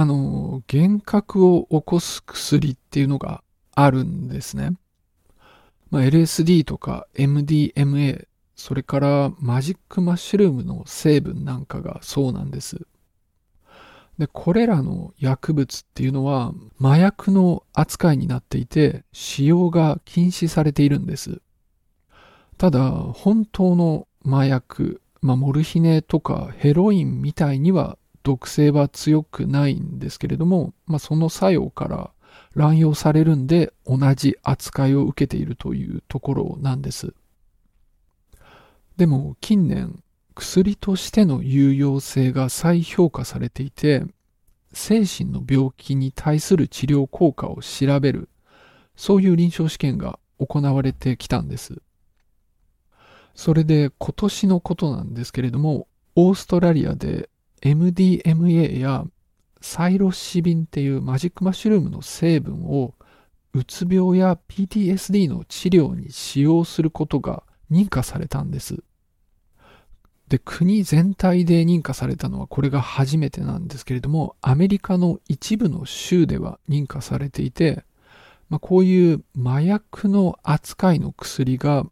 あの、幻覚を起こす薬っていうのがあるんですね。まあ、LSD とか MDMA、それからマジックマッシュルームの成分なんかがそうなんです。で、これらの薬物っていうのは麻薬の扱いになっていて使用が禁止されているんです。ただ、本当の麻薬、まあ、モルヒネとかヘロインみたいには毒性は強くないんですけれども、まあ、その作用から乱用されるんで同じ扱いを受けているというところなんです。でも近年薬としての有用性が再評価されていて精神の病気に対する治療効果を調べるそういう臨床試験が行われてきたんです。それで今年のことなんですけれどもオーストラリアで MDMA やサイロシビンっていうマジックマッシュルームの成分をうつ病や PTSD の治療に使用することが認可されたんです。で、国全体で認可されたのはこれが初めてなんですけれども、アメリカの一部の州では認可されていて、まあ、こういう麻薬の扱いの薬が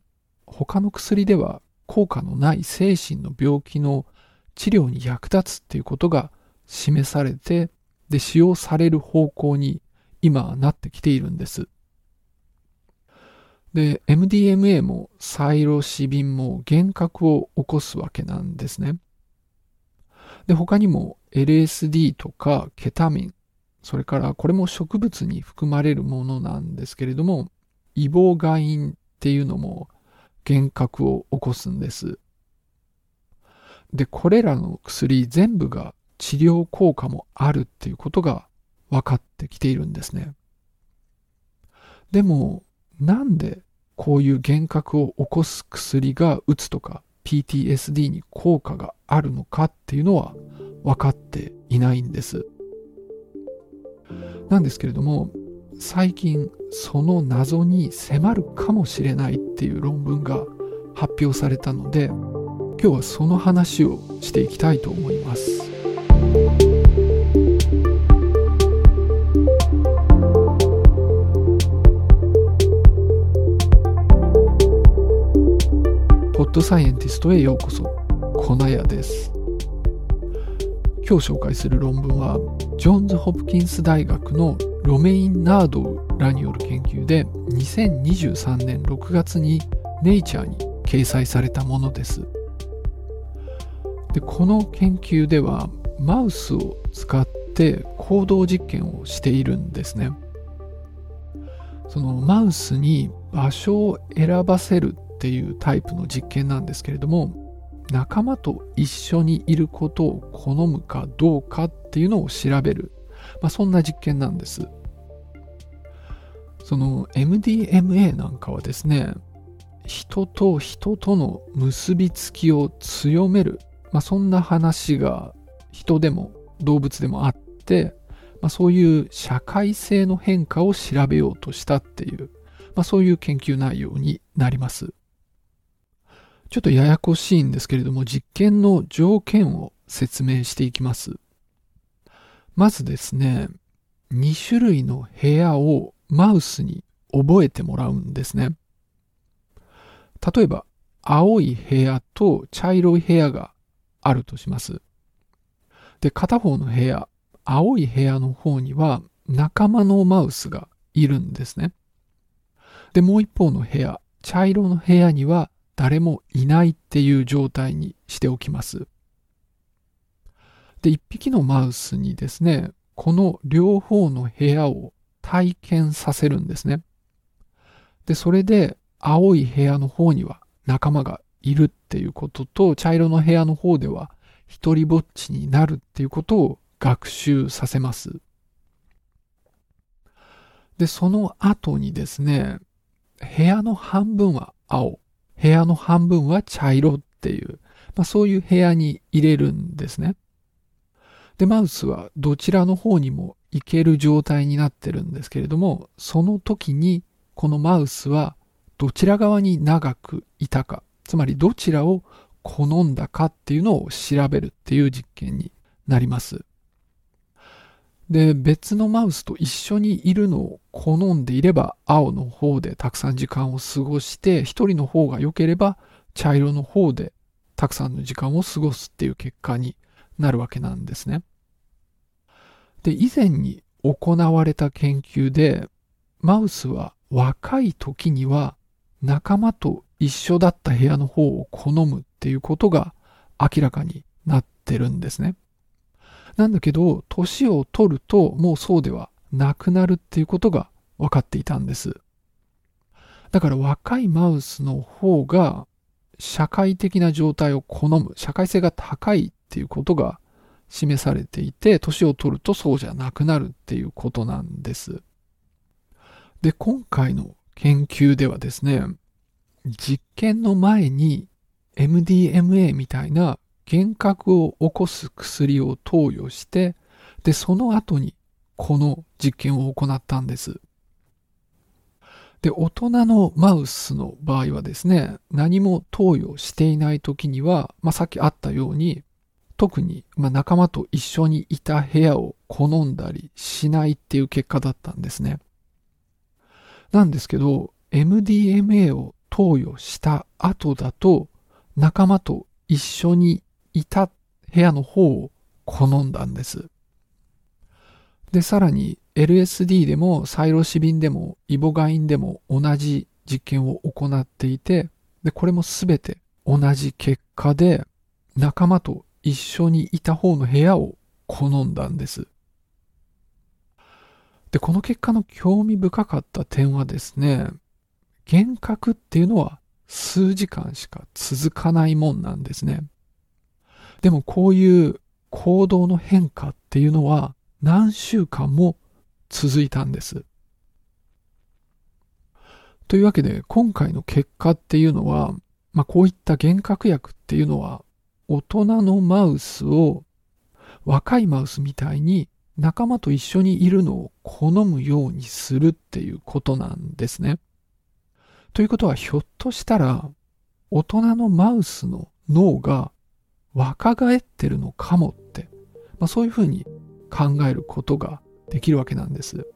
他の薬では効果のない精神の病気の治療に役立つっていうことが示されて、で、使用される方向に今なってきているんです。で、MDMA もサイロシビンも幻覚を起こすわけなんですね。で、他にも LSD とかケタミン、それからこれも植物に含まれるものなんですけれども、イボガインっていうのも幻覚を起こすんです。で、これらの薬全部が治療効果もあるっていうことが分かってきているんですね。でも、なんでこういう幻覚を起こす薬がうつとか PTSD に効果があるのかっていうのは分かっていないんです。なんですけれども、最近その謎に迫るかもしれないっていう論文が発表されたので、今日はその話をしていきたいと思います。ポッドサイエンティストへようこそ、コナヤです。今日紹介する論文は、ジョンズ・ホプキンス大学のロメイン・ナードらによる研究で、2023年6月にネイチャーに掲載されたものです。でこの研究では、マウスを使って行動実験をしているんですね。そのマウスに場所を選ばせるっていうタイプの実験なんですけれども仲間と一緒にいることを好むかどうかっていうのを調べる、まあ、そんな実験なんですその MDMA なんかはですね人と人との結びつきを強める、まあ、そんな話が人でも動物でもあって、まあ、そういう社会性の変化を調べようとしたっていう、まあ、そういう研究内容になります。ちょっとややこしいんですけれども、実験の条件を説明していきます。まずですね、2種類の部屋をマウスに覚えてもらうんですね。例えば、青い部屋と茶色い部屋があるとします。で、片方の部屋、青い部屋の方には仲間のマウスがいるんですね。で、もう一方の部屋、茶色の部屋には誰もいないっていう状態にしておきます。で、一匹のマウスにですね、この両方の部屋を体験させるんですね。で、それで青い部屋の方には仲間がいるっていうことと、茶色の部屋の方では一人ぼっちになるっていうことを学習させます。で、その後にですね、部屋の半分は青、部屋の半分は茶色っていう、まあ、そういう部屋に入れるんですね。で、マウスはどちらの方にも行ける状態になってるんですけれども、その時にこのマウスはどちら側に長くいたか、つまりどちらを好んだかっていうのを調べるっていう実験になります。で、別のマウスと一緒にいるのを好んでいれば、青の方でたくさん時間を過ごして、一人の方が良ければ、茶色の方でたくさんの時間を過ごすっていう結果になるわけなんですね。で、以前に行われた研究で、マウスは若い時には仲間と一緒だった部屋の方を好むっていうことが明らかになってるんですね。なんだけど、年を取るともうそうではなくなるっていうことが分かっていたんです。だから若いマウスの方が社会的な状態を好む、社会性が高いっていうことが示されていて、年を取るとそうじゃなくなるっていうことなんです。で、今回の研究ではですね、実験の前に MDMA みたいな幻覚を起こす薬を投与して、で、その後にこの実験を行ったんです。で、大人のマウスの場合はですね、何も投与していない時には、まあ、さっきあったように、特に、ま仲間と一緒にいた部屋を好んだりしないっていう結果だったんですね。なんですけど、MDMA を投与した後だと、仲間と一緒にいた部屋の方を好んだんです。で、さらに LSD でもサイロシビンでもイボガインでも同じ実験を行っていて、で、これもすべて同じ結果で仲間と一緒にいた方の部屋を好んだんです。で、この結果の興味深かった点はですね、幻覚っていうのは数時間しか続かないもんなんですね。でもこういう行動の変化っていうのは何週間も続いたんです。というわけで今回の結果っていうのは、まあ、こういった幻覚薬っていうのは大人のマウスを若いマウスみたいに仲間と一緒にいるのを好むようにするっていうことなんですね。ということはひょっとしたら大人のマウスの脳が若返ってるのかもって、まあ、そういうふうに考えることができるわけなんです。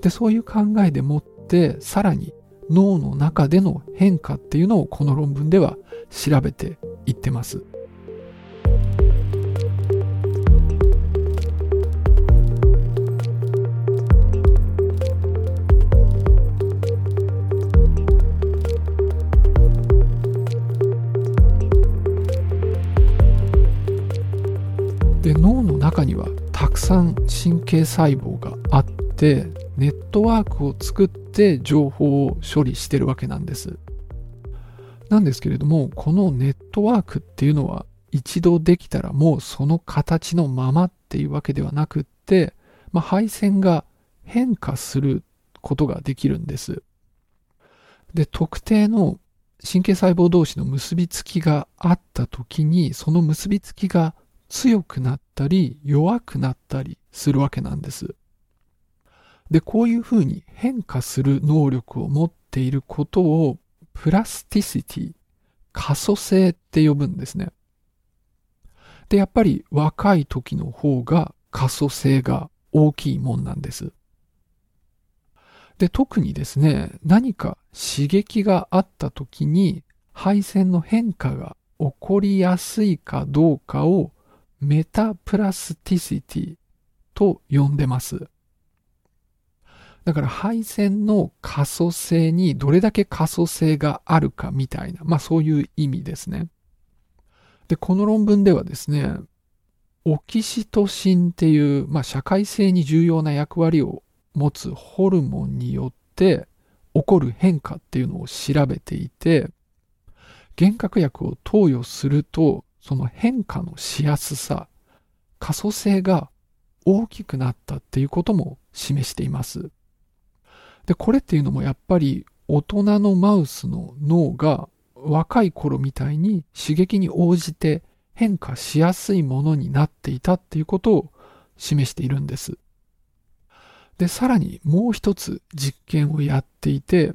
で、そういう考えでもって、さらに脳の中での変化っていうのをこの論文では調べていってます。で脳の中にはたくさん神経細胞があってネットワークを作って情報を処理してるわけなんです。なんですけれどもこのネットワークっていうのは一度できたらもうその形のままっていうわけではなくって、まあ、配線が変化することができるんです。で特定の神経細胞同士の結びつきがあった時にその結びつきが強くなったり弱くなったりするわけなんです。で、こういうふうに変化する能力を持っていることをプラスティシティ、可塑性って呼ぶんですね。で、やっぱり若い時の方が可塑性が大きいもんなんです。で、特にですね、何か刺激があった時に配線の変化が起こりやすいかどうかをメタプラスティシティと呼んでます。だから配線の可塑性にどれだけ可塑性があるかみたいな、まあそういう意味ですね。で、この論文ではですね、オキシトシンっていう、まあ社会性に重要な役割を持つホルモンによって起こる変化っていうのを調べていて、幻覚薬を投与するとその変化のしやすさ、可塑性が大きくなったっていうことも示しています。で、これっていうのもやっぱり大人のマウスの脳が若い頃みたいに刺激に応じて変化しやすいものになっていたっていうことを示しているんです。で、さらにもう一つ実験をやっていて、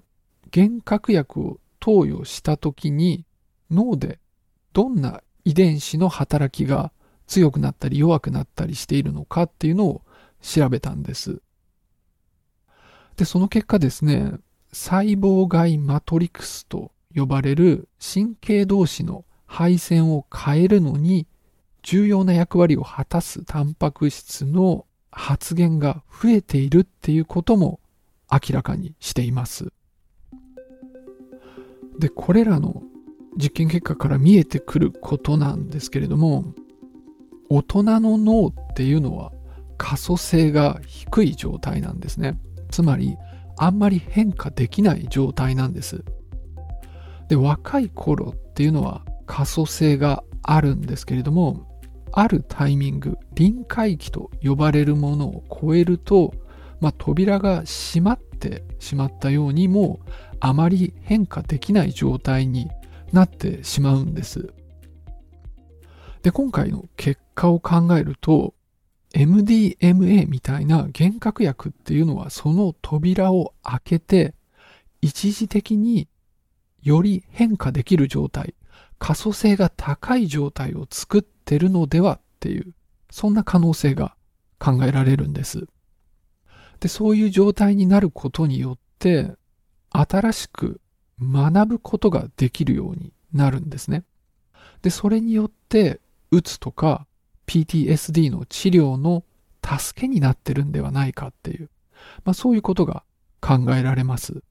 幻覚薬を投与した時に脳でどんな遺伝子の働きが強くなったり弱くなったりしているのかっていうのを調べたんです。で、その結果ですね、細胞外マトリクスと呼ばれる神経同士の配線を変えるのに重要な役割を果たすタンパク質の発現が増えているっていうことも明らかにしています。で、これらの実験結果から見えてくることなんですけれども、大人の脳っていうのは可塑性が低い状態なんですね。つまり、あんまり変化できない状態なんです。で、若い頃っていうのは可塑性があるんですけれども、あるタイミング、臨界期と呼ばれるものを超えると、まあ、扉が閉まってしまったようにもあまり変化できない状態になってしまうんです。で、今回の結果を考えると、MDMA みたいな幻覚薬っていうのはその扉を開けて一時的により変化できる状態、可塑性が高い状態を作ってるのではっていう、そんな可能性が考えられるんです。で、そういう状態になることによって、新しく学ぶことができるようになるんですね。で、それによって、うつとか PTSD の治療の助けになってるんではないかっていう、まあそういうことが考えられます。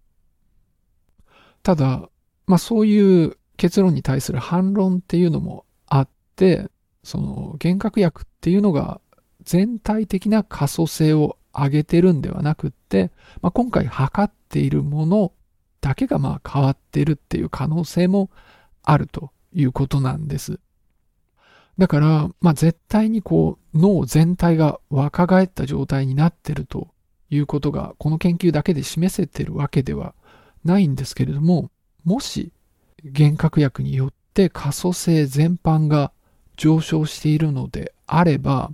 ただ、まあそういう結論に対する反論っていうのもあって、その幻覚薬っていうのが全体的な可塑性を上げてるんではなくって、まあ、今回測っているものだけがまあ変わってるっていう可能性もあるということなんです。だから、まあ、絶対にこう脳全体が若返った状態になってるということがこの研究だけで示せてるわけではないんですけれども、もし幻覚薬によって可塑性全般が上昇しているのであれば、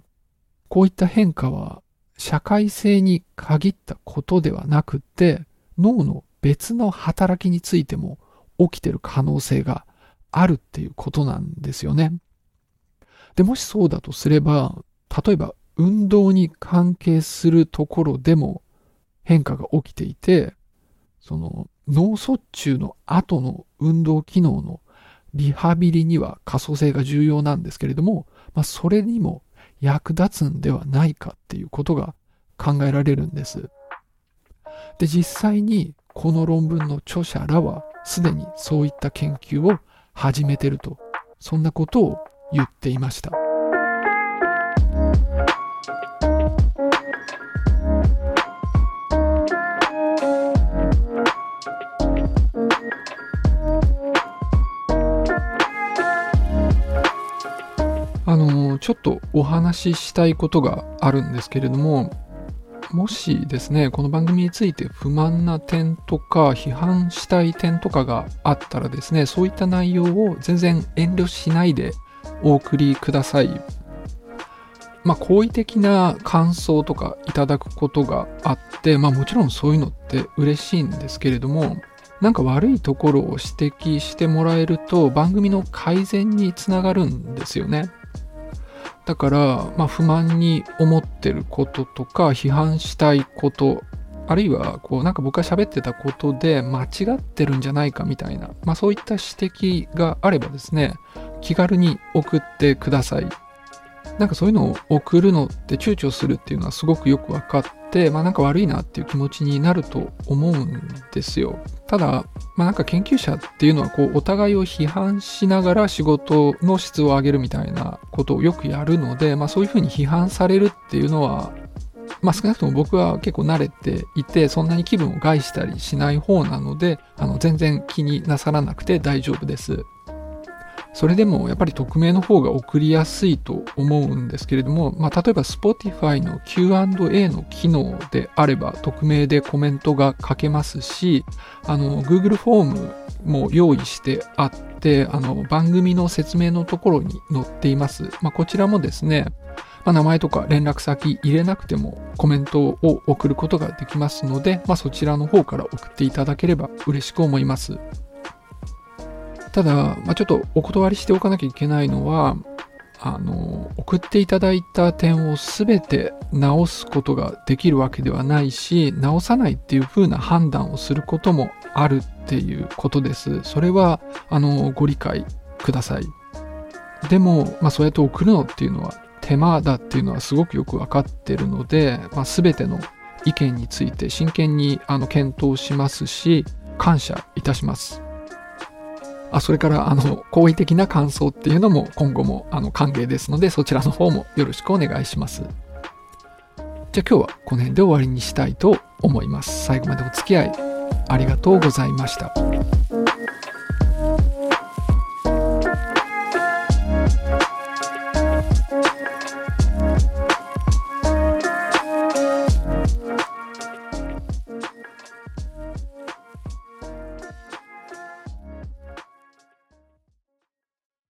こういった変化は社会性に限ったことではなくて、脳の別の働きについても起きてる可能性があるっていうことなんですよね。で、もしそうだとすれば、例えば運動に関係するところでも変化が起きていて、その脳卒中の後の運動機能のリハビリには可塑性が重要なんですけれども、まあ、それにも役立つんではないかっていうことが考えられるんです。で、実際にこの論文の著者らはすでにそういった研究を始めてると、そんなことを言っていました。あの、ちょっとお話ししたいことがあるんですけれども、もしですね、この番組について不満な点とか批判したい点とかがあったらですね、そういった内容を全然遠慮しないでお送りください。まあ、好意的な感想とかいただくことがあって、まあもちろんそういうのって嬉しいんですけれども、なんか悪いところを指摘してもらえると番組の改善につながるんですよね。だから、まあ、不満に思ってることとか、批判したいこと、あるいは、こう、なんか僕が喋ってたことで間違ってるんじゃないかみたいな、まあ、そういった指摘があればですね、気軽に送ってください。なんかそういうのを送るのって躊躇するっていうのはすごくよく分かって、まあなんか悪いなっていう気持ちになると思うんですよ。ただ、まあなんか研究者っていうのはこうお互いを批判しながら仕事の質を上げるみたいなことをよくやるので、まあそういうふうに批判されるっていうのは、まあ少なくとも僕は結構慣れていて、そんなに気分を害したりしない方なので、あの全然気になさらなくて大丈夫です。それでもやっぱり匿名の方が送りやすいと思うんですけれども、まあ、例えば Spotify の Q&A の機能であれば匿名でコメントが書けますし、あの Google フォームも用意してあって、あの番組の説明のところに載っています。まあ、こちらもですね、まあ、名前とか連絡先入れなくてもコメントを送ることができますので、まあ、そちらの方から送っていただければ嬉しく思います。ただ、まあ、ちょっとお断りしておかなきゃいけないのは、あの、送っていただいた点を全て直すことができるわけではないし、直さないっていう風な判断をすることもあるっていうことです。それは、あの、ご理解ください。でも、まあ、そうやって送るのっていうのは手間だっていうのはすごくよくわかってるので、まあ、全ての意見について真剣にあの検討しますし、感謝いたします。あそれから、あの、好意的な感想っていうのも今後もあの歓迎ですので、そちらの方もよろしくお願いします。じゃあ今日はこの辺で終わりにしたいと思います。最後までお付き合いありがとうございました。